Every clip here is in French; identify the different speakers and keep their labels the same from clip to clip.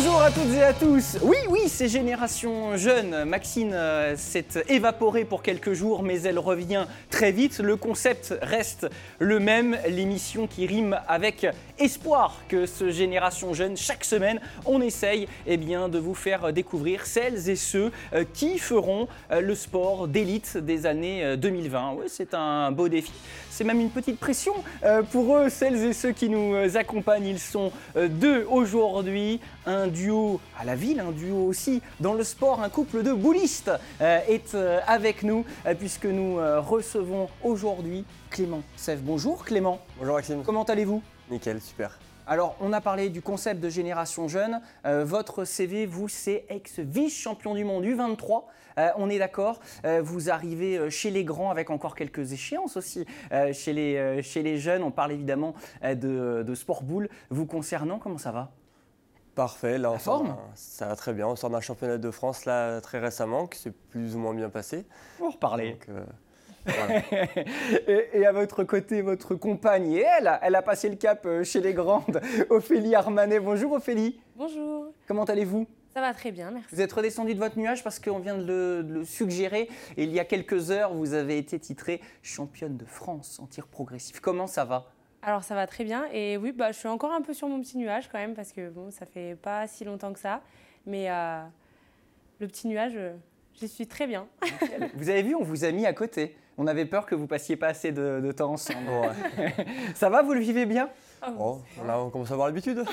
Speaker 1: Bonjour à toutes et à tous. Oui, oui, c'est Génération Jeune. Maxine euh, s'est évaporée pour quelques jours, mais elle revient très vite. Le concept reste le même, l'émission qui rime avec espoir que ce Génération Jeune, chaque semaine, on essaye eh bien, de vous faire découvrir celles et ceux euh, qui feront euh, le sport d'élite des années 2020. Oui, c'est un beau défi. C'est même une petite pression pour eux, celles et ceux qui nous accompagnent. Ils sont deux aujourd'hui un duo à la ville, un duo aussi dans le sport, un couple de boulistes euh, est euh, avec nous euh, puisque nous recevons aujourd'hui Clément Sèvres. Bonjour Clément.
Speaker 2: Bonjour Maxime.
Speaker 1: Comment allez-vous?
Speaker 2: Nickel, super.
Speaker 1: Alors, on a parlé du concept de génération jeune. votre CV, vous, c'est ex-vice-champion du monde U23. on est d'accord. vous arrivez chez les grands avec encore quelques échéances aussi. chez, les, chez les jeunes, on parle évidemment de, de sport boule. Vous concernant, comment ça va?
Speaker 2: Parfait, là, forme ça va très bien. On sort d'un championnat de France là très récemment qui s'est plus ou moins bien passé.
Speaker 1: On va reparler. Euh, et, à votre côté, votre compagne, et elle, elle a passé le cap euh, chez les grandes, Ophélie Armanet. Bonjour Ophélie.
Speaker 3: Bonjour.
Speaker 1: Comment allez-vous?
Speaker 3: Ça va très bien, merci.
Speaker 1: Vous êtes redescendu de votre nuage parce qu'on vient de le, suggérer. Et il y a quelques heures, vous avez été titrée championne de France en tir progressif. Comment ça va?
Speaker 3: Alors ça va très bien et oui, bah, je suis encore un peu sur mon petit nuage quand même parce que bon, ça fait pas si longtemps que ça. Mais euh, le petit nuage, euh, j'y suis très bien.
Speaker 1: vous avez vu, on vous a mis à côté. On avait peur que vous passiez pas assez de, temps ensemble. ça va, vous le vivez bien?
Speaker 2: Ah oh, on, commence à avoir l'habitude.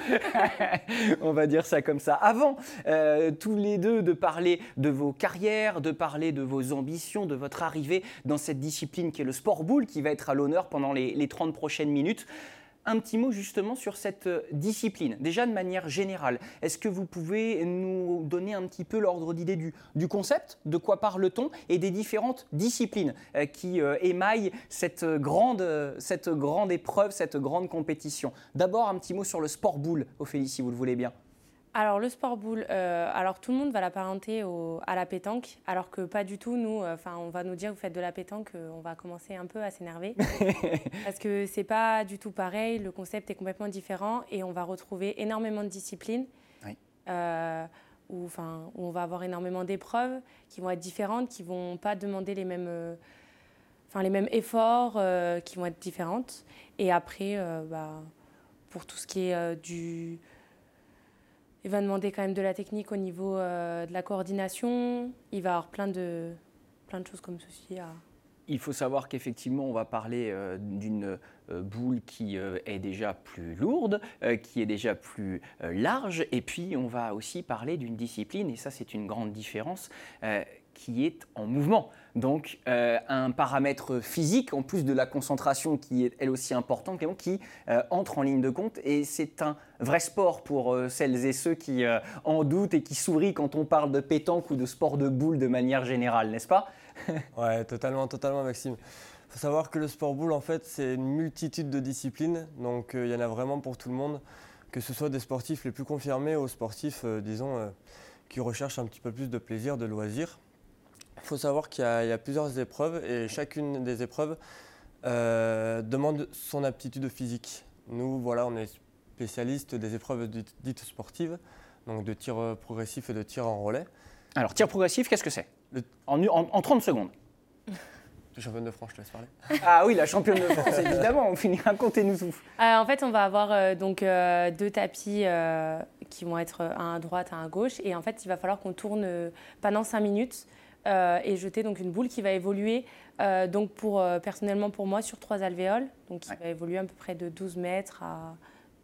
Speaker 1: on va dire ça comme ça. Avant, euh, tous les deux, de parler de vos carrières, de parler de vos ambitions, de votre arrivée dans cette discipline qui est le sport boule, qui va être à l'honneur pendant les, les 30 prochaines minutes un petit mot justement sur cette euh, discipline. Déjà de manière générale, est-ce que vous pouvez nous donner un petit peu l'ordre d'idée du, concept, de quoi parle-t-on, et des différentes disciplines euh, qui euh, émaillent cette grande, cette grande épreuve, cette grande compétition? D'abord un petit mot sur le sport boule, Ophélie, si vous le voulez bien.
Speaker 3: Alors le sport boule, euh, alors tout le monde va l'apparenter à la pétanque, alors que pas du tout. Nous, euh, enfin, on va nous dire vous faites de la pétanque, euh, on va commencer un peu à s'énerver parce que c'est pas du tout pareil. Le concept est complètement différent et on va retrouver énormément de disciplines. où, enfin, où on va avoir énormément d'épreuves qui vont être différentes, qui vont pas demander les mêmes, enfin, les mêmes efforts, qui vont être différentes. Et après, bah, pour tout ce qui est du il va demander quand même de la technique au niveau euh, de la coordination. Il va avoir plein de, plein de choses comme ceci
Speaker 1: Il faut savoir qu'effectivement, on va parler euh, d'une euh, boule qui est déjà plus lourde, qui est déjà plus large, et puis on va aussi parler d'une discipline, et ça c'est une grande différence, qui est en mouvement. Donc euh, un paramètre physique, en plus de la concentration qui est elle aussi importante, qui euh, entre en ligne de compte. Et c'est un vrai sport pour euh, celles et ceux qui en doutent et qui sourient quand on parle de pétanque ou de sport de boule de manière générale, n'est-ce pas?
Speaker 2: Ouais, totalement, totalement, Maxime. Il faut savoir que le sport boule, en fait, c'est une multitude de disciplines. Donc il y en a vraiment pour tout le monde, que ce soit des sportifs les plus confirmés aux sportifs, disons, qui recherchent un petit peu plus de plaisir, de loisir. Il faut savoir qu'il y, a plusieurs épreuves et chacune des épreuves euh, demande son aptitude physique. Nous, voilà, on est spécialiste des épreuves dites sportives, donc de tir progressif et de tir en relais.
Speaker 1: Alors, tir progressif, qu'est-ce que c'est? En, 30 secondes.
Speaker 2: La championne de France, je te laisse parler.
Speaker 1: Ah oui, la championne de France, évidemment, on finit, racontez-nous tout.
Speaker 3: Euh, en fait, on va avoir euh, donc deux tapis qui vont être un à droite, un à gauche, et en fait, il va falloir qu'on tourne pendant 5 minutes euh, et jeter donc une boule qui va évoluer euh, donc pour, euh, personnellement pour moi sur trois alvéoles, donc qui va évoluer à peu près de 12 mètres à un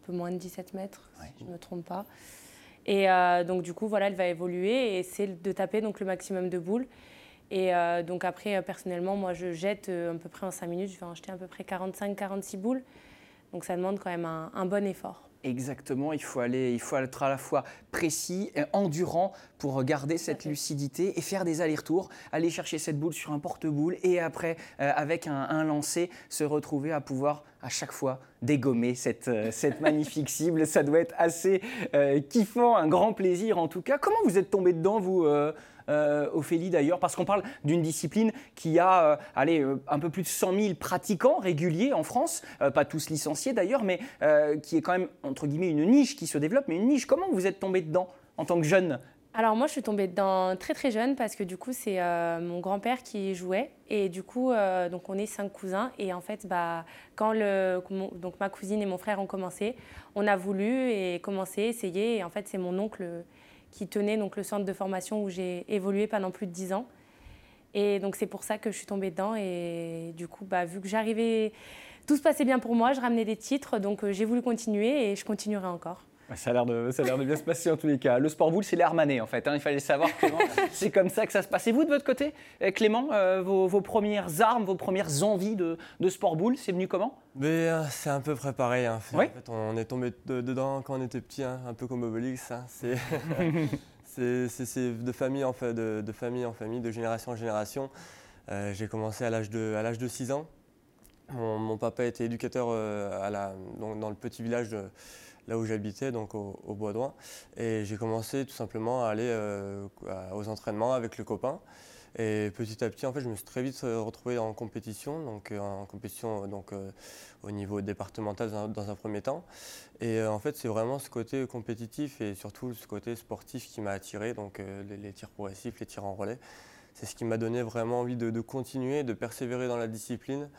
Speaker 3: peu moins de 17 mètres, si je ne me trompe pas. Et donc du coup, voilà, elle va évoluer et c'est de taper donc le maximum de boules. Et donc après, personnellement, moi, je jette à peu près en 5 minutes, je vais en jeter à peu près 45-46 boules. Donc ça demande quand même un bon effort.
Speaker 1: Exactement, il faut, aller, il faut être à la fois précis et endurant pour garder cette lucidité et faire des allers-retours, aller chercher cette boule sur un porte-boule et après, euh, avec un, lancer, se retrouver à pouvoir à chaque fois dégommer cette, euh, cette magnifique cible. Ça doit être assez euh, kiffant, un grand plaisir en tout cas. Comment vous êtes tombé dedans, vous Ophélie d'ailleurs, parce qu'on parle d'une discipline qui a allez, un peu plus de 100 000 pratiquants réguliers en France, pas tous licenciés d'ailleurs, mais qui est quand même, entre guillemets, une niche qui se développe, mais une niche. Comment vous êtes tombé dedans en tant que jeune?
Speaker 3: Alors moi, je suis tombée dedans très très jeune parce que du coup, c'est euh, mon grand-père qui jouait. Et du coup, euh, donc on est cinq cousins. Et en fait, bah, quand le, donc ma cousine et mon frère ont commencé, on a voulu et commencé, essayer. Et en fait, c'est mon oncle qui tenait donc le centre de formation où j'ai évolué pendant plus de dix ans. Et donc c'est pour ça que je suis tombée dedans. Et du coup, bah, vu que j'arrivais, tout se passait bien pour moi, je ramenais des titres. Donc euh, j'ai voulu continuer et je continuerai encore.
Speaker 1: Ça a l'air de, de, bien se passer en tous les cas. Le sport boule, c'est l'air mané en fait. Hein. Il fallait savoir c'est comme ça que ça se passe. Et vous, de votre côté, euh, Clément, euh, vos, premières armes, vos premières envies de, sport boule, c'est venu comment?
Speaker 2: Euh, C'est un peu préparé. Hein. En fait, on est tombé dedans quand on était petit, hein, un peu comme Obélix. C'est de famille en fait, de, famille en famille, de génération en génération. J'ai commencé à l'âge de, de 6 ans. Mon, papa était éducateur à la, dans le petit village de là où j'habitais, donc au, Bois d'Oin. Et j'ai commencé tout simplement à aller euh, aux entraînements avec le copain. Et petit à petit, en fait, je me suis très vite euh, retrouvé en compétition, donc euh, en compétition donc, au niveau départemental dans, un premier temps. Et en fait, c'est vraiment ce côté compétitif et surtout ce côté sportif qui m'a attiré, donc les, tirs progressifs, les tirs en relais. C'est ce qui m'a donné vraiment envie de, de, continuer, de persévérer dans la discipline.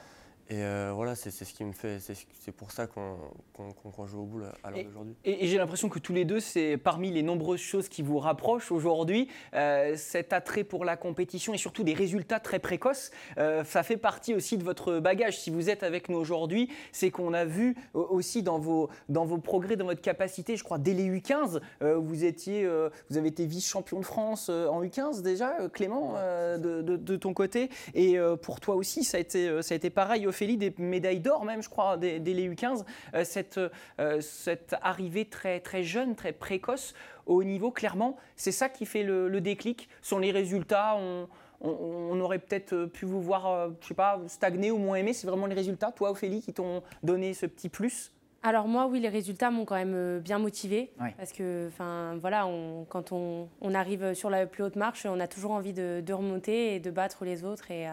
Speaker 2: Et euh, voilà, c'est ce qui me fait. C'est pour ça qu'on joue au boule à l'heure d'aujourd'hui.
Speaker 1: Et, j'ai l'impression que tous les deux, c'est parmi les nombreuses choses qui vous rapprochent aujourd'hui, euh, cet attrait pour la compétition et surtout des résultats très précoces. Euh, ça fait partie aussi de votre bagage. Si vous êtes avec nous aujourd'hui, c'est qu'on a vu aussi dans vos, dans vos progrès, dans votre capacité, je crois, dès les U15, vous, étiez, vous avez été vice-champion de France en U15 déjà, Clément, de, de, de, ton côté. Et pour toi aussi, ça a été, ça a été pareil Ophélie, des médailles d'or même, je crois, dès, les U15. Euh, cette, euh, cette arrivée très, très jeune, très précoce au haut niveau, clairement, c'est ça qui fait le, déclic. Sont les résultats, on, on, aurait peut-être pu vous voir, euh, je sais pas, stagner ou moins aimer. C'est vraiment les résultats, toi, Ophélie, qui t'ont donné ce petit plus
Speaker 3: alors moi, oui, les résultats m'ont quand même bien motivée parce que, enfin, voilà, quand on, arrive sur la plus haute marche, on a toujours envie de, remonter et de battre les autres et,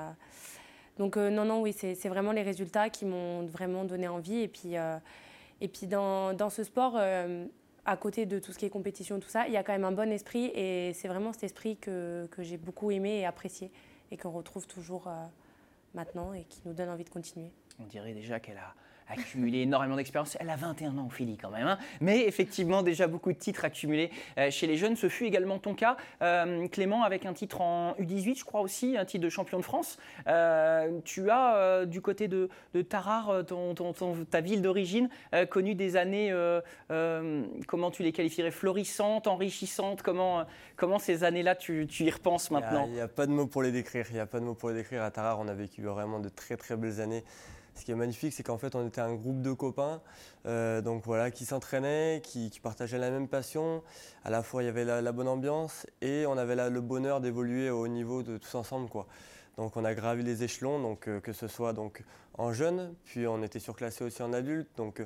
Speaker 3: donc euh, non, non, oui, c'est vraiment les résultats qui m'ont vraiment donné envie. Et puis, euh, et puis dans, dans ce sport, euh, à côté de tout ce qui est compétition, tout ça, il y a quand même un bon esprit. Et c'est vraiment cet esprit que, que j'ai beaucoup aimé et apprécié et qu'on retrouve toujours maintenant et qui nous donne envie de continuer.
Speaker 1: On dirait déjà qu'elle a accumulé énormément d'expérience. Elle a 21 ans, Ophélie, quand même. Hein. Mais effectivement, déjà beaucoup de titres accumulés euh, chez les jeunes. Ce fut également ton cas, euh, Clément, avec un titre en U18, je crois aussi, un titre de champion de France. Euh, tu as, du côté de, de Tarare, ton, ta ville d'origine, connu des années, comment tu les qualifierais, florissantes, enrichissantes? Comment, comment ces années-là, tu, tu, y repenses maintenant?
Speaker 2: Il n'y a, a, pas de mots pour les décrire. Il n'y a pas de mots pour les décrire. À Tarare, on a vécu vraiment de très très belles années. Ce qui est magnifique, c'est qu'en fait, on était un groupe de copains, euh, donc voilà, qui s'entraînaient, qui, partageaient la même passion. À la fois, il y avait la, bonne ambiance et on avait le bonheur d'évoluer au niveau de tous ensemble, quoi. Donc, on a gravi les échelons, donc euh, que ce soit donc en jeune, puis on était surclassé aussi en adulte, donc. Euh,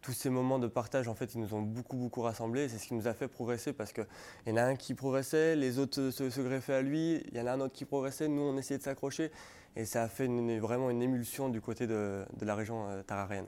Speaker 2: tous ces moments de partage, en fait, ils nous ont beaucoup, beaucoup rassemblés. C'est ce qui nous a fait progresser parce qu'il y en a un qui progressait, les autres se, se greffaient à lui, il y en a un autre qui progressait, nous, on essayait de s'accrocher. Et ça a fait vraiment une émulsion du côté de, la région euh, tararienne.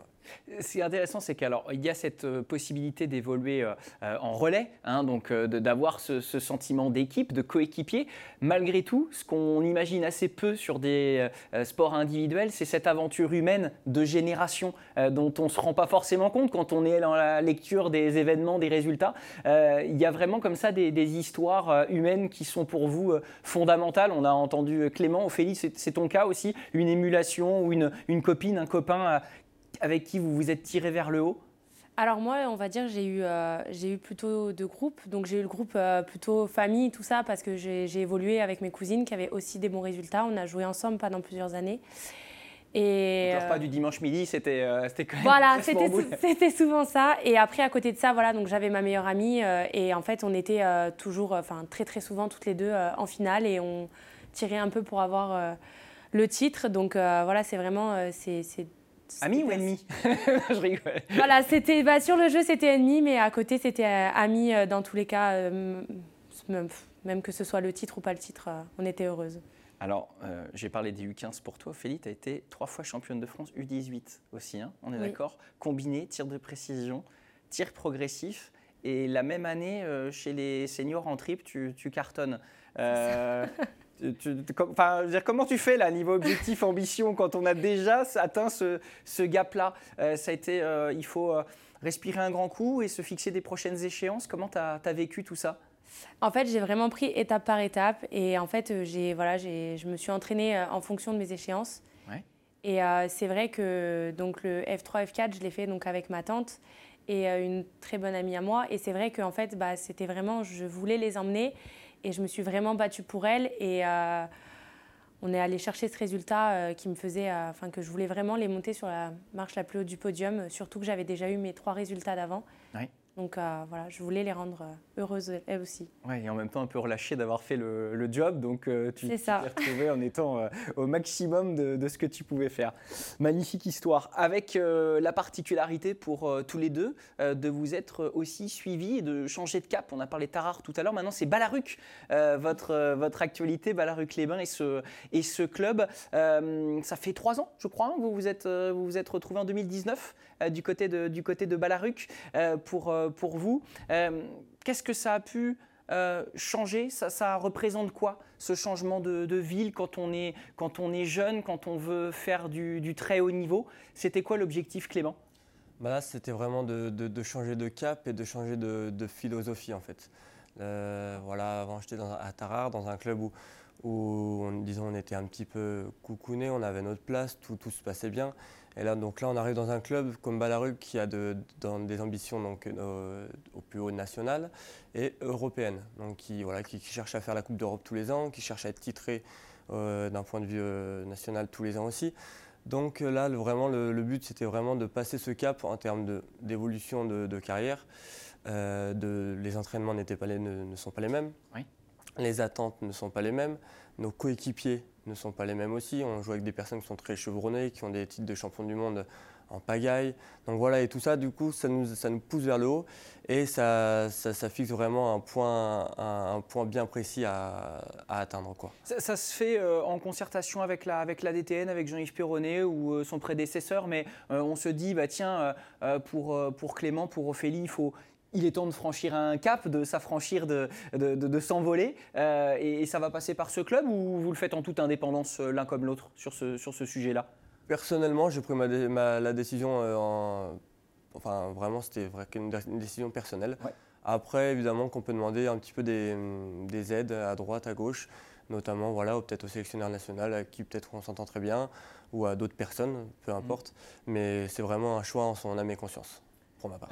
Speaker 1: Ce qui est intéressant, c'est qu'il y a cette euh, possibilité d'évoluer euh, en relais, hein, donc d'avoir ce, sentiment d'équipe, de coéquipier. Malgré tout, ce qu'on imagine assez peu sur des sports individuels, c'est cette aventure humaine de génération dont on ne se rend pas forcément compte quand on est dans la lecture des événements, des résultats. il y a vraiment comme ça des, histoires humaines qui sont pour vous fondamentales. On a entendu Clément, Ophélie, c'est ton cas aussi, une émulation ou une, copine, un copain euh, avec qui vous vous êtes tiré vers le haut
Speaker 3: alors moi, on va dire, j'ai eu, euh, j'ai eu plutôt deux groupes. Donc j'ai eu le groupe euh, plutôt famille, tout ça, parce que j'ai, évolué avec mes cousines qui avaient aussi des bons résultats. On a joué ensemble pendant plusieurs années.
Speaker 1: Et le pas du dimanche midi, c'était, c'était quand même.
Speaker 3: Voilà, c'était, souvent ça. Et après, à côté de ça, voilà, donc j'avais ma meilleure amie et en fait, on était toujours, enfin très très souvent toutes les deux en finale et on tirait un peu pour avoir le titre. Donc euh, voilà, c'est vraiment. Euh,
Speaker 1: Ami ou ennemi?
Speaker 3: Je rigole. Voilà, c'était, bah, sur le jeu, c'était ennemi, mais à côté, c'était euh, ami dans tous les cas. même que ce soit le titre ou pas le titre, on était heureuse.
Speaker 1: Alors, j'ai parlé des U15 pour toi. Ophélie, tu as été trois fois championne de France U18 aussi, hein, on est d'accord Combiné, tir de précision, tir progressif. Et la même année, chez les seniors en trip, tu, tu cartonnes. enfin, dire, comment tu fais là, niveau objectif, ambition, quand on a déjà atteint ce, ce gap-là? Euh, Ça a été, euh, il faut euh, respirer un grand coup et se fixer des prochaines échéances. Comment tu as, vécu tout ça?
Speaker 3: En fait, j'ai vraiment pris étape par étape et en fait, j'ai, voilà, je me suis entraînée en fonction de mes échéances. Et c'est vrai que donc, le F3, F4, je l'ai fait donc, avec ma tante et une très bonne amie à moi. Et c'est vrai qu'en fait, bah, c'était vraiment, je voulais les emmener et je me suis vraiment battue pour elle. Et euh, on est allé chercher ce résultat euh, qui me faisait, euh, enfin que je voulais vraiment les monter sur la marche la plus haute du podium, surtout que j'avais déjà eu mes trois résultats d'avant. Donc voilà, je voulais les rendre euh, heureuses elles aussi.
Speaker 1: Ouais, et en même temps un peu relâchées d'avoir fait le, job, donc euh, tu t'es retrouvée en étant au maximum de, ce que tu pouvais faire. Magnifique histoire, avec la particularité pour tous les deux de vous être aussi suivis et de changer de cap. On a parlé Tarare tout à l'heure, maintenant c'est Balaruc, votre, votre actualité, Balaruc-les-Bains et ce, et ce club. ça fait trois ans, je crois, hein, vous vous êtes, vous vous êtes retrouvés en 2019 du, côté de, du côté de Balaruc pour euh, pour vous. Euh, qu'est-ce que ça a pu euh, changer? Ça, représente quoi ce changement de, ville quand on, est, quand on est jeune, quand on veut faire du, très haut niveau? C'était quoi l'objectif Clément?
Speaker 2: Bah Là, c'était vraiment de, changer de cap et de changer de, philosophie en fait. voilà, avant j'étais à Tarare, dans un club où, où disons, on était un petit peu coucouné, on avait notre place, tout se passait bien. Et là, donc là, on arrive dans un club comme Ballaruc qui a de, des ambitions donc, euh, au plus haut national et européenne, donc qui, voilà, qui, cherche à faire la Coupe d'Europe tous les ans, qui cherche à être titré euh, d'un point de vue euh, national tous les ans aussi. Donc là, vraiment, le, but, c'était vraiment de passer ce cap en termes d'évolution de, carrière. De, les entraînements pas les, ne, ne, sont pas les mêmes. Les attentes ne sont pas les mêmes. Nos coéquipiers ne sont pas les mêmes aussi. On joue avec des personnes qui sont très chevronnées, qui ont des titres de champion du monde en pagaille. Donc voilà, et tout ça, du coup, ça nous, pousse vers le haut et ça, ça, fixe vraiment un point, un, point bien précis à, atteindre. Quoi.
Speaker 1: Ça, se fait euh, en concertation avec la, avec DTN, avec Jean-Yves Perronnet ou euh, son prédécesseur, mais euh, on se dit, bah, tiens, pour, pour Clément, pour Ophélie, il faut, il est temps de franchir un cap, de s'affranchir, de, de, s'envoler. Euh, et, ça va passer par ce club ou vous le faites en toute indépendance euh, l'un comme l'autre sur ce, sur ce sujet-là?
Speaker 2: Personnellement, j'ai pris ma, la décision euh, en. Enfin, vraiment, c'était une, une, décision personnelle. Après, évidemment, qu'on peut demander un petit peu des, des, aides à droite, à gauche, notamment voilà, peut-être au sélectionneur national, à qui peut-être on s'entend très bien, ou à d'autres personnes, peu mmh. importe. Mais c'est vraiment un choix en son âme et conscience.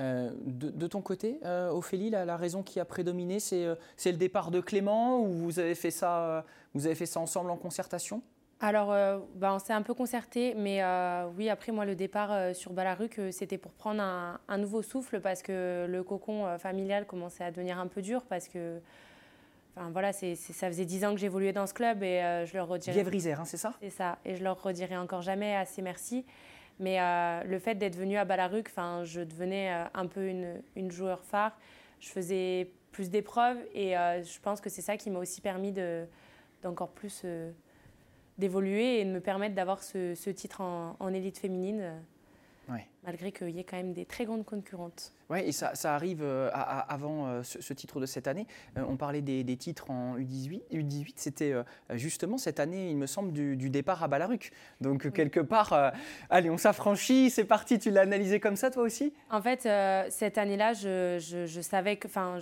Speaker 1: Euh, de, ton côté, euh, Ophélie, la, raison qui a prédominé, euh, c'est le départ de Clément ou vous avez fait ça, vous avez fait ça ensemble en concertation?
Speaker 3: Alors, bah, on s'est un peu concerté, mais oui, après, moi, le départ sur Balaruc, c'était pour prendre un, nouveau souffle parce que le cocon familial commençait à devenir un peu dur parce que, enfin, voilà, ça faisait dix ans que j'évoluais dans ce club et je leur redirais.
Speaker 1: Bièvre hein, c'est ça?
Speaker 3: C'est ça, et je leur redirai encore jamais assez merci. Mais euh, le fait d'être venue à Balaruc, je devenais euh, un peu une, une, joueur phare. Je faisais plus d'épreuves et euh, je pense que c'est ça qui m'a aussi permis d'encore plus d'évoluer et de me permettre d'avoir ce, ce, titre en élite féminine malgré qu'il y ait quand même des très grandes concurrentes.
Speaker 1: Oui, et ça, arrive euh, avant euh, ce, titre de cette année. Euh, on parlait des, titres en U18. U18, c'était justement cette année, il me semble, du, départ à Balaruc. Donc, quelque part, allez, on s'affranchit, c'est parti. Tu l'as analysé comme ça, toi aussi?
Speaker 3: En fait, cette année-là, je, je, savais que, enfin,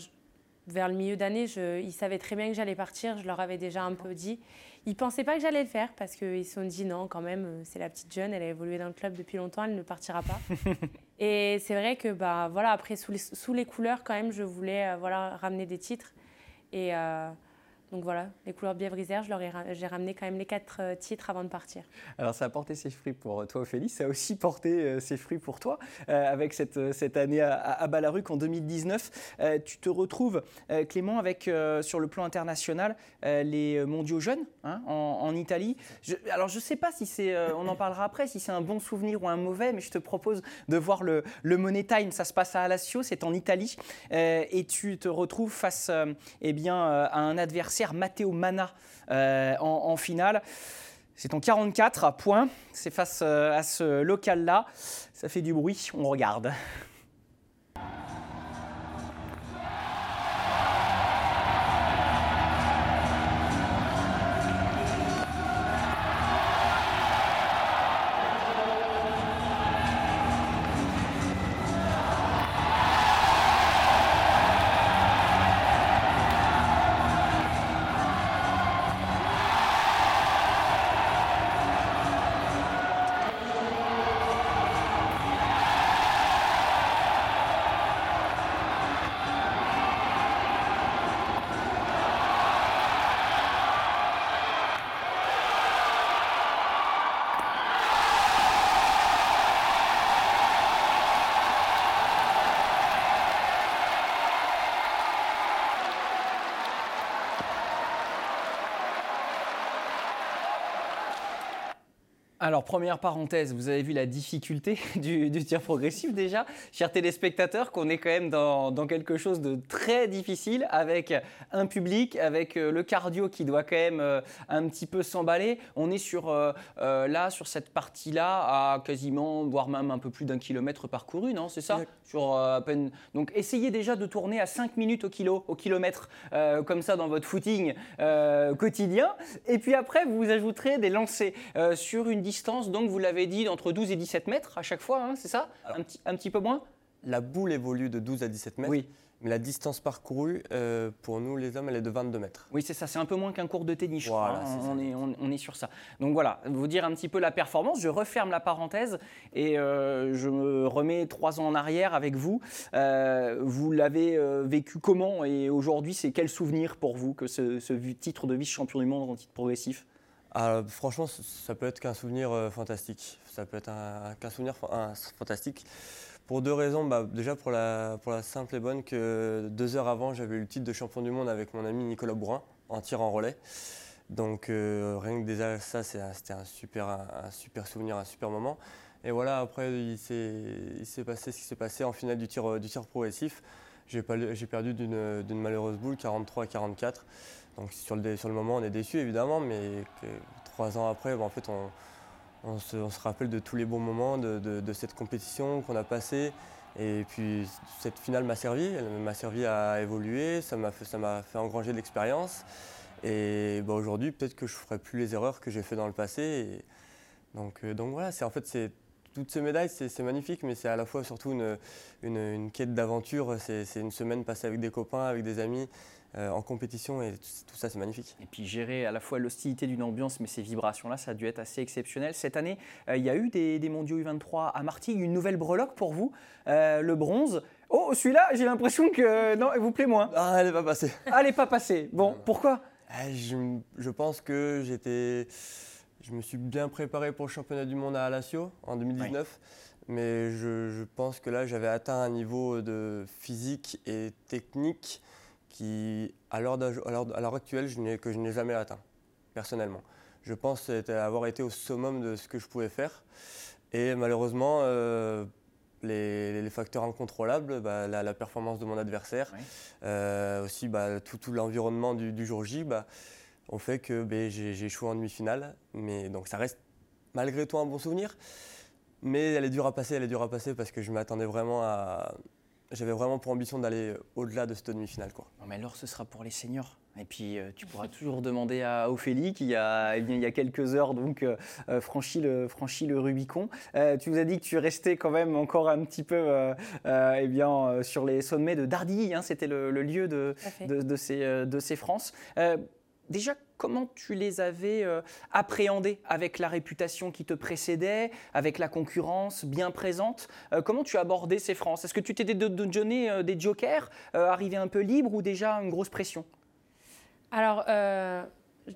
Speaker 3: vers le milieu d'année, ils savaient très bien que j'allais partir. Je leur avais déjà un peu dit. Ils pensaient pas que j'allais le faire parce qu'ils se sont dit non, quand même, euh, c'est la petite jeune, elle a évolué dans le club depuis longtemps, elle ne partira pas. et c'est vrai que bah voilà, après sous les, sous les, couleurs quand même, je voulais euh, voilà ramener des titres et euh, Donc voilà, les couleurs bièvre isère, j'ai ramené quand même les quatre euh, titres avant de partir.
Speaker 1: Alors ça a porté ses fruits pour toi Ophélie, ça a aussi porté euh, ses fruits pour toi avec cette, cette année à, à Balaruc en 2019. tu te retrouves Clément avec sur le plan international les mondiaux jeunes hein, en, Italie. alors je ne sais pas si c'est, on en parlera après, si c'est un bon souvenir ou un mauvais, mais je te propose de voir le, le Money Time, ça se passe à Alassio, c'est en Italie, et tu te retrouves face eh bien, à un adversaire Matteo Mana euh, en, finale. C'est en 44 points. C'est face euh, à ce local-là. Ça fait du bruit. On regarde. Alors, première parenthèse, vous avez vu la difficulté du, tir progressif déjà. Chers téléspectateurs, qu'on est quand même dans, quelque chose de très difficile avec un public, avec euh, le cardio qui doit quand même euh, un petit peu s'emballer. On est sur, euh, là, sur cette partie-là, à quasiment, voire même un peu plus d'un kilomètre parcouru, non C'est ça? Sur, à peine... Donc, essayez déjà de tourner à 5 minutes au kilo, au kilomètre, comme ça dans votre footing quotidien. Et puis après, vous ajouterez des lancers sur une distance, donc vous l'avez dit, entre 12 et 17 mètres à chaque fois, hein, c'est ça un, petit, un petit peu moins
Speaker 2: La boule évolue de 12 à 17 mètres. Oui. Mais la distance parcourue, euh, pour nous les hommes, elle est de 22 mètres.
Speaker 1: Oui, c'est ça, c'est un peu moins qu'un cours de tennis, voilà, hein. on, est, on, est, sur ça. Donc voilà, vous dire un petit peu la performance, je referme la parenthèse et euh, je me remets trois ans en arrière avec vous. Euh, vous l'avez vécu comment et aujourd'hui, c'est quel souvenir pour vous que ce, ce titre de vice-champion du monde en titre progressif?
Speaker 2: Ah, franchement, ça peut être qu'un souvenir euh, fantastique. Ça peut être qu'un souvenir fantastique. Pour deux raisons. Bah, déjà pour la, simple et bonne que deux heures avant, j'avais eu le titre de champion du monde avec mon ami Nicolas Bourrin en tir en relais. Donc euh, rien que déjà ça, c'était un super, souvenir, un super moment. Et voilà, après, il s'est passé ce qui s'est passé en finale du tir, tir progressif. J'ai perdu d'une malheureuse boule, 43 à 44. Donc sur le, sur le moment, on est déçu évidemment, mais trois ans après, ben, en fait, on, se, rappelle de tous les bons moments de, cette compétition qu'on a passée. Et puis cette finale m'a servi, elle m'a servi à évoluer, ça m'a fait, fait, engranger de l'expérience. Et ben, aujourd'hui, peut-être que je ne ferai plus les erreurs que j'ai fait dans le passé. donc, euh, donc voilà, c'est en fait c'est toutes ces médailles, c'est magnifique, mais c'est à la fois surtout une, une quête d'aventure. C'est une semaine passée avec des copains, avec des amis. Euh, en compétition et tout ça c'est magnifique.
Speaker 1: Et puis gérer à la fois l'hostilité d'une ambiance mais ces vibrations-là, ça a dû être assez exceptionnel. Cette année, euh, il y a eu des, mondiaux U23 à Martigues, une nouvelle breloque pour vous, euh, le bronze. Oh, celui-là, j'ai l'impression que non, elle vous plaît moins.
Speaker 2: Ah, elle n'est pas passée.
Speaker 1: Ah, elle n'est pas passée. Bon, pourquoi?
Speaker 2: Je, pense que j'étais, je me suis bien préparé pour le championnat du monde à Alassio en 2019. Mais je, je, pense que là, j'avais atteint un niveau de physique et technique qui, à l'heure actuelle, je que je n'ai jamais atteint, personnellement. Je pense avoir été au summum de ce que je pouvais faire. Et malheureusement, euh, les, facteurs incontrôlables, bah, la, performance de mon adversaire, euh, aussi bah, tout, l'environnement du, jour J, bah, ont fait que bah, j'ai échoué en demi-finale. Mais donc ça reste malgré tout un bon souvenir. Mais elle est dure à passer, elle est dure à passer parce que je m'attendais vraiment à, j'avais vraiment pour ambition d'aller au-delà de cette demi-finale. Quoi.
Speaker 1: Non, mais alors, ce sera pour les seniors. Et puis, euh, tu pourras toujours demander à Ophélie, qui a, eh bien, il y a quelques heures donc, euh, euh, franchi, le, franchi le Rubicon. tu nous as dit que tu restais quand même encore un petit peu eh bien, sur les sommets de Dardilly. Hein, C'était le, lieu de, de, de, ces, de ces France. Déjà, comment tu les avais euh, appréhendés avec la réputation qui te précédait, avec la concurrence bien présente euh, Comment tu abordais ces France? Est-ce que tu t'étais donné euh, des jokers, arrivé un peu libre ou déjà une grosse pression?
Speaker 3: Alors,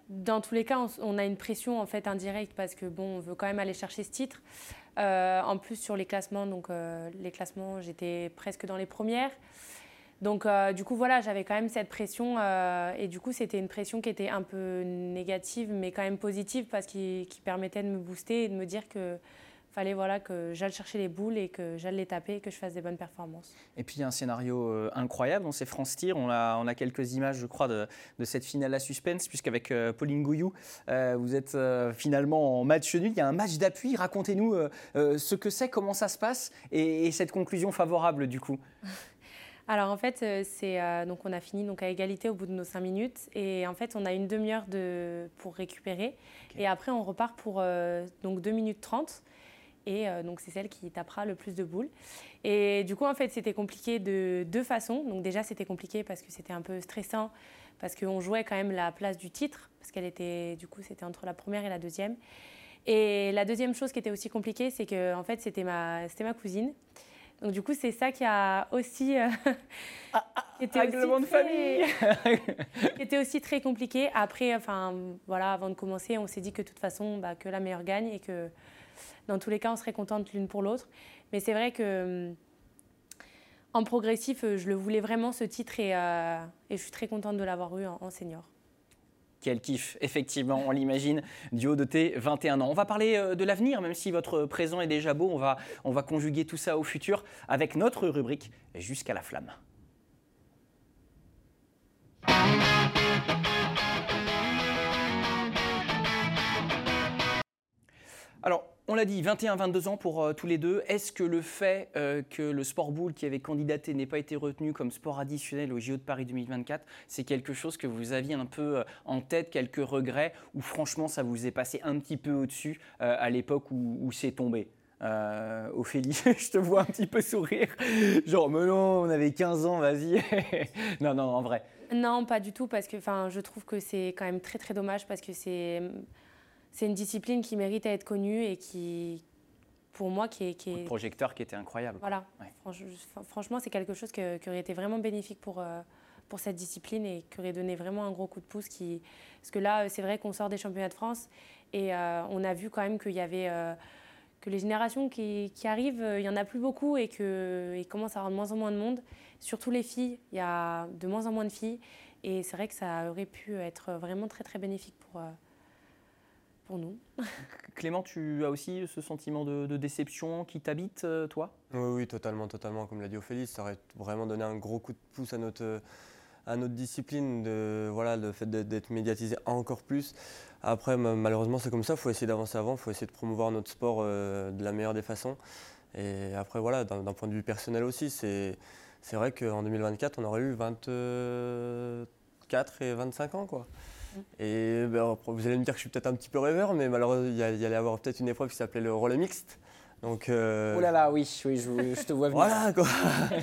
Speaker 3: dans tous les cas, on, a une pression en fait indirecte parce que bon, on veut quand même aller chercher ce titre. en plus sur les classements, donc les classements, j'étais presque dans les premières. Donc, euh, du coup, voilà, j'avais quand même cette pression. Euh, et du coup, c'était une pression qui était un peu négative, mais quand même positive, parce qu'il qui permettait de me booster et de me dire que fallait voilà, que j'aille chercher les boules et que j'aille les taper et que je fasse des bonnes performances.
Speaker 1: Et puis, il y a un scénario euh, incroyable. On sait France Tir. On a, on a quelques images, je crois, de, de cette finale à suspense, puisqu'avec Pauline Gouillou, vous êtes finalement en match nul. Il y a un match d'appui. Racontez-nous ce que c'est, comment ça se passe et, et cette conclusion favorable, du coup.
Speaker 3: Alors en fait, euh, c'est euh, donc on a fini donc à égalité au bout de nos 5 minutes et en fait on a une demi-heure de, pour récupérer et après on repart pour euh, donc 2 minutes 30 et donc c'est celle qui tapera le plus de boules. Et du coup en fait c'était compliqué de deux façons. Donc déjà c'était compliqué parce que c'était un peu stressant parce qu'on jouait quand même la place du titre parce qu'elle était du coup c'était entre la première et la deuxième. Et la deuxième chose qui était aussi compliquée c'est que en fait c'était ma c'était ma cousine. Donc du coup, c'est ça qui a aussi euh,
Speaker 1: ah, ah, été aussi de famille
Speaker 3: était aussi très compliqué. Après, enfin voilà, avant de commencer, on s'est dit que de toute façon, bah, que la meilleure gagne et que dans tous les cas, on serait contente l'une pour l'autre. Mais c'est vrai que en progressif, je le voulais vraiment ce titre et, euh, et je suis très contente de l'avoir eu en senior.
Speaker 1: Quel kiff, effectivement, on l'imagine, du haut de tes 21 ans. On va parler euh, de l'avenir, même si votre présent est déjà beau, on va, on va conjuguer tout ça au futur avec notre rubrique Jusqu'à la flamme. On l'a dit, 21-22 ans pour euh, tous les deux. Est-ce que le fait euh, que le sport boule qui avait candidaté n'ait pas été retenu comme sport additionnel au JO de Paris 2024, c'est quelque chose que vous aviez un peu euh, en tête, quelques regrets, ou franchement ça vous est passé un petit peu au-dessus à l'époque où, c'est tombé? Ophélie, je te vois un petit peu sourire. Genre, mais non, on avait 15 ans, vas-y. non, non, en vrai.
Speaker 3: Non, pas du tout, parce que je trouve que c'est quand même très, très dommage, parce que c'est c'est une discipline qui mérite à être connue et qui, pour moi, qui est. Qui est...
Speaker 1: projecteur qui était incroyable.
Speaker 3: Voilà. franchement, c'est quelque chose qui aurait été vraiment bénéfique pour, euh, pour cette discipline et qui aurait donné vraiment un gros coup de pouce. Qui... Parce que là, c'est vrai qu'on sort des championnats de France et euh, on a vu quand même qu'il y avait. Euh, que les générations qui, qui arrivent, il n'y en a plus beaucoup et qu'il commence à avoir de moins en moins de monde. Surtout les filles, il y a de moins en moins de filles. Et c'est vrai que ça aurait pu être vraiment très très bénéfique pour, pour nous.
Speaker 1: Clément, tu as aussi ce sentiment de, déception qui t'habite, euh, toi?
Speaker 2: Oui, oui, totalement, totalement. Comme l'a dit Ophélie, ça aurait vraiment donné un gros coup de pouce à notre, à notre discipline, de, voilà, le fait d'être médiatisé encore plus. Après, malheureusement, c'est comme ça, il faut essayer d'avancer avant, il faut essayer de promouvoir notre sport euh, de la meilleure des façons. Et après, voilà, d'un point de vue personnel aussi, c'est vrai qu'en 2024, on aurait eu 24 et 25 ans. quoi. Et ben, vous allez me dire que je suis peut-être un petit peu rêveur, mais malheureusement, il y, allait y avoir peut-être une épreuve qui s'appelait le relais mixte. Donc,
Speaker 1: euh, Oh là là, oui, oui je, te vois venir.
Speaker 2: voilà, quoi.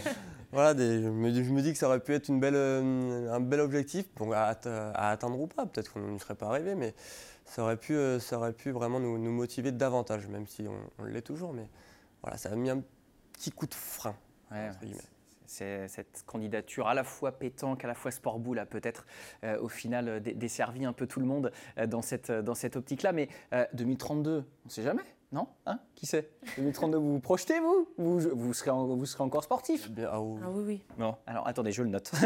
Speaker 2: voilà je, me, dis que ça aurait pu être une belle, euh, un bel objectif, bon, à, atteindre ou pas. Peut-être qu'on n'y serait pas arrivé, mais ça aurait pu, euh, ça aurait pu vraiment nous, motiver davantage, même si on, l'est toujours. Mais voilà, ça a mis un petit coup de frein. Ouais,
Speaker 1: c'est cette candidature à la fois pétanque, à la fois sport boule a peut-être euh, au final euh, desservi un peu tout le monde euh, dans cette, dans cette optique-là. Mais 2032, on ne sait jamais, non? Hein? Qui sait? 2032, vous vous projetez, vous? Vous, vous, serez vous serez encore sportif?
Speaker 3: Ah, oui. ah oui, oui.
Speaker 1: Non, alors attendez, je le note.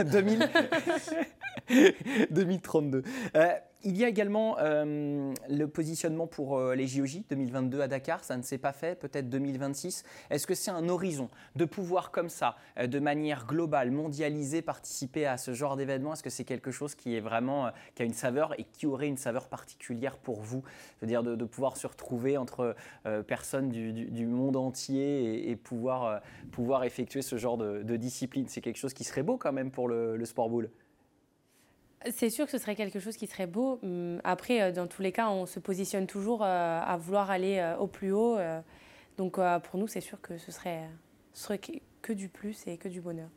Speaker 1: 2032. Il y a également euh, le positionnement pour euh, les JOJ 2022 à Dakar, ça ne s'est pas fait, peut-être 2026. Est-ce que c'est un horizon de pouvoir comme ça, euh, de manière globale, mondialisée, participer à ce genre d'événement? Est-ce que c'est quelque chose qui est vraiment, qui a une saveur et qui aurait une saveur particulière pour vous? C'est-à-dire de, pouvoir se retrouver entre personnes du, monde entier et, pouvoir, pouvoir effectuer ce genre de, discipline? C'est quelque chose qui serait beau quand même pour le, le sport boule.
Speaker 3: C'est sûr que ce serait quelque chose qui serait beau. Hum, après, euh, dans tous les cas, on se positionne toujours euh, à vouloir aller euh, au plus haut. Donc pour nous, c'est sûr que ce serait, que du plus et que du bonheur.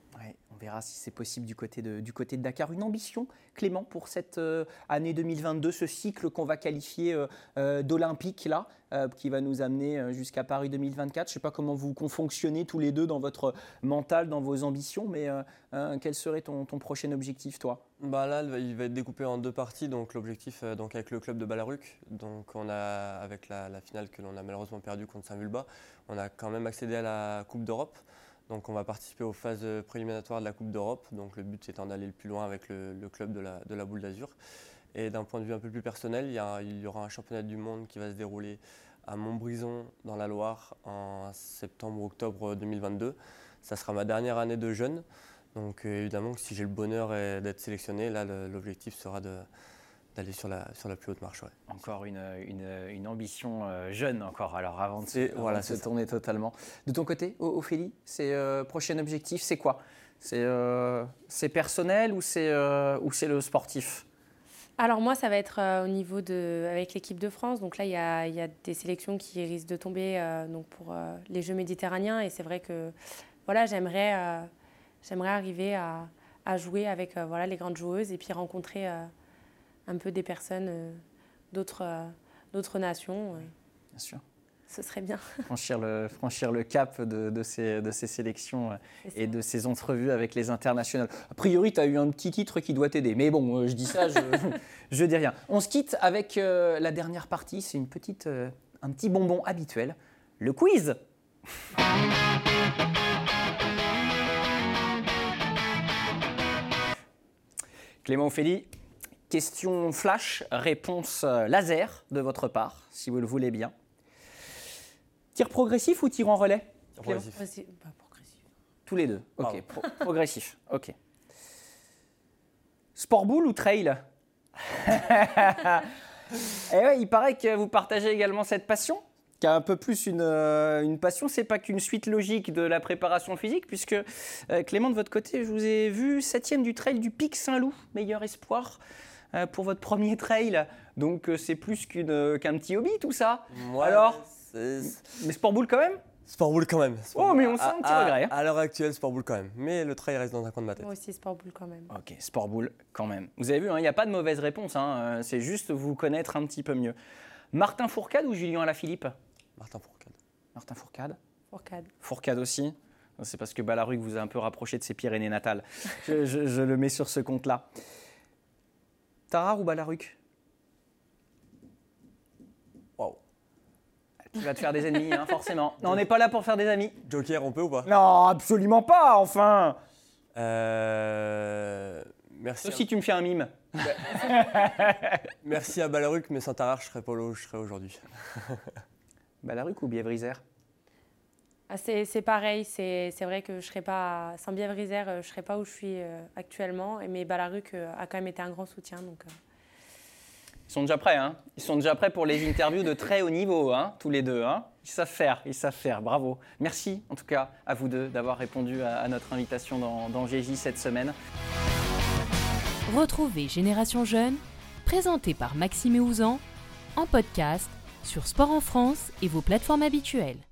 Speaker 1: on verra si c'est possible du côté, de, du côté de Dakar. Une ambition, Clément, pour cette euh, année 2022, ce cycle qu'on va qualifier euh, euh, d'olympique, là, qui va nous amener jusqu'à Paris 2024. Je ne sais pas comment vous fonctionnez tous les deux dans votre mental, dans vos ambitions, mais quel serait ton, prochain objectif, toi?
Speaker 2: Bah Là, il va être découpé en deux parties. Donc l'objectif donc avec le club de Balaruc, donc on a, avec la, la finale que l'on a malheureusement perdue contre Saint-Vulbas, on a quand même accédé à la Coupe d'Europe. Donc on va participer aux phases préliminatoires de la Coupe d'Europe. Donc le but étant d'aller le plus loin avec le, club de la, boule d'Azur. Et d'un point de vue un peu plus personnel, il y, aura un championnat du monde qui va se dérouler à Montbrison dans la Loire en septembre-octobre 2022. Ça sera ma dernière année de jeune. Donc évidemment, si j'ai le bonheur d'être sélectionné, là l'objectif sera de, d'aller sur la, sur la plus haute marche.
Speaker 1: Encore une, une, ambition euh, jeune, encore, alors avant de se, voilà, se tourner totalement. De ton côté, Ophélie, c'est euh, prochain objectif, c'est quoi? Euh, C'est personnel ou c'est ou c'est le sportif?
Speaker 3: Alors moi, ça va être au niveau de avec l'équipe de France. Donc là, il y a, y a, des sélections qui risquent de tomber donc pour les Jeux méditerranéens. Et c'est vrai que voilà, j'aimerais j'aimerais arriver à, à, jouer avec voilà les grandes joueuses et puis rencontrer un peu des personnes euh, d'autres euh, d'autres nations.
Speaker 1: Euh. Bien sûr.
Speaker 3: Ce serait bien.
Speaker 1: Franchir le, franchir le cap de, de, ces, de ces sélections et de ces entrevues avec les internationales. A priori, tu as eu un petit titre qui doit t'aider. Mais bon, je dis ça, je, je dis rien. On se quitte avec la dernière partie. C'est une petite, un petit bonbon habituel, le quiz. Clément Ophélie, Question flash, réponse euh, laser de votre part, si vous le voulez bien. Tir progressif ou tir en relais?
Speaker 2: Progressif.
Speaker 3: Bah, progressif.
Speaker 1: Tous les deux. Ok. progressif. Ok. Sport boule ou trail? Eh ouais, il paraît que vous partagez également cette passion qui a un peu plus une, euh, une passion, c'est pas qu'une suite logique de la préparation physique, puisque euh, Clément, de votre côté, je vous ai vu septième du trail du Pic Saint-Loup, meilleur espoir. Euh, pour votre premier trail. Donc euh, c'est plus euh, qu'un petit hobby tout ça. Alors Mais sport boule quand même?
Speaker 2: Sport boule quand même.
Speaker 1: oh, mais on sent un petit regret.
Speaker 2: Hein. À, l'heure actuelle, sport boule quand même. Mais le trail reste dans un coin de ma tête.
Speaker 3: Moi aussi, sport boule quand même.
Speaker 1: Ok, sport boule quand même. Vous avez vu, hein, il n'y a pas de mauvaise réponse. Hein. C'est juste vous connaître un petit peu mieux. Martin Fourcade ou Julien Alaphilippe
Speaker 2: Martin Fourcade.
Speaker 1: Martin Fourcade
Speaker 3: Fourcade.
Speaker 1: Fourcade aussi C'est parce que Balaruc vous a un peu rapproché de ses Pyrénées natales. je le mets sur ce compte-là. Tarare ou Balaruc?
Speaker 2: Waouh.
Speaker 1: Tu vas te faire des ennemis, hein, forcément. Non, on n'est pas là pour faire des amis.
Speaker 2: Joker, on peut ou pas?
Speaker 1: Non, absolument pas, enfin
Speaker 2: euh... Merci.
Speaker 1: Sauf si tu me fais un mime.
Speaker 2: Merci à Balaruc, mais sans Tarare, je serais pas là où je serais aujourd'hui.
Speaker 1: Balaruc ou Bièvre-Isère
Speaker 3: ah, c'est pareil, c'est vrai que je serais pas, sans bièvre euh, je ne serais pas où je suis euh, actuellement, mais Balaruc euh, a quand même été un grand soutien. Donc,
Speaker 1: Ils sont déjà prêts, hein Ils sont déjà prêts pour les interviews de très haut niveau, hein tous les deux. Hein ils savent faire, ils savent faire, bravo. Merci en tout cas à vous deux d'avoir répondu à, notre invitation dans, dans GJ cette semaine.
Speaker 4: Retrouvez Génération Jeune, présenté par Maxime et Ouzan, en podcast sur Sport en France et vos plateformes habituelles.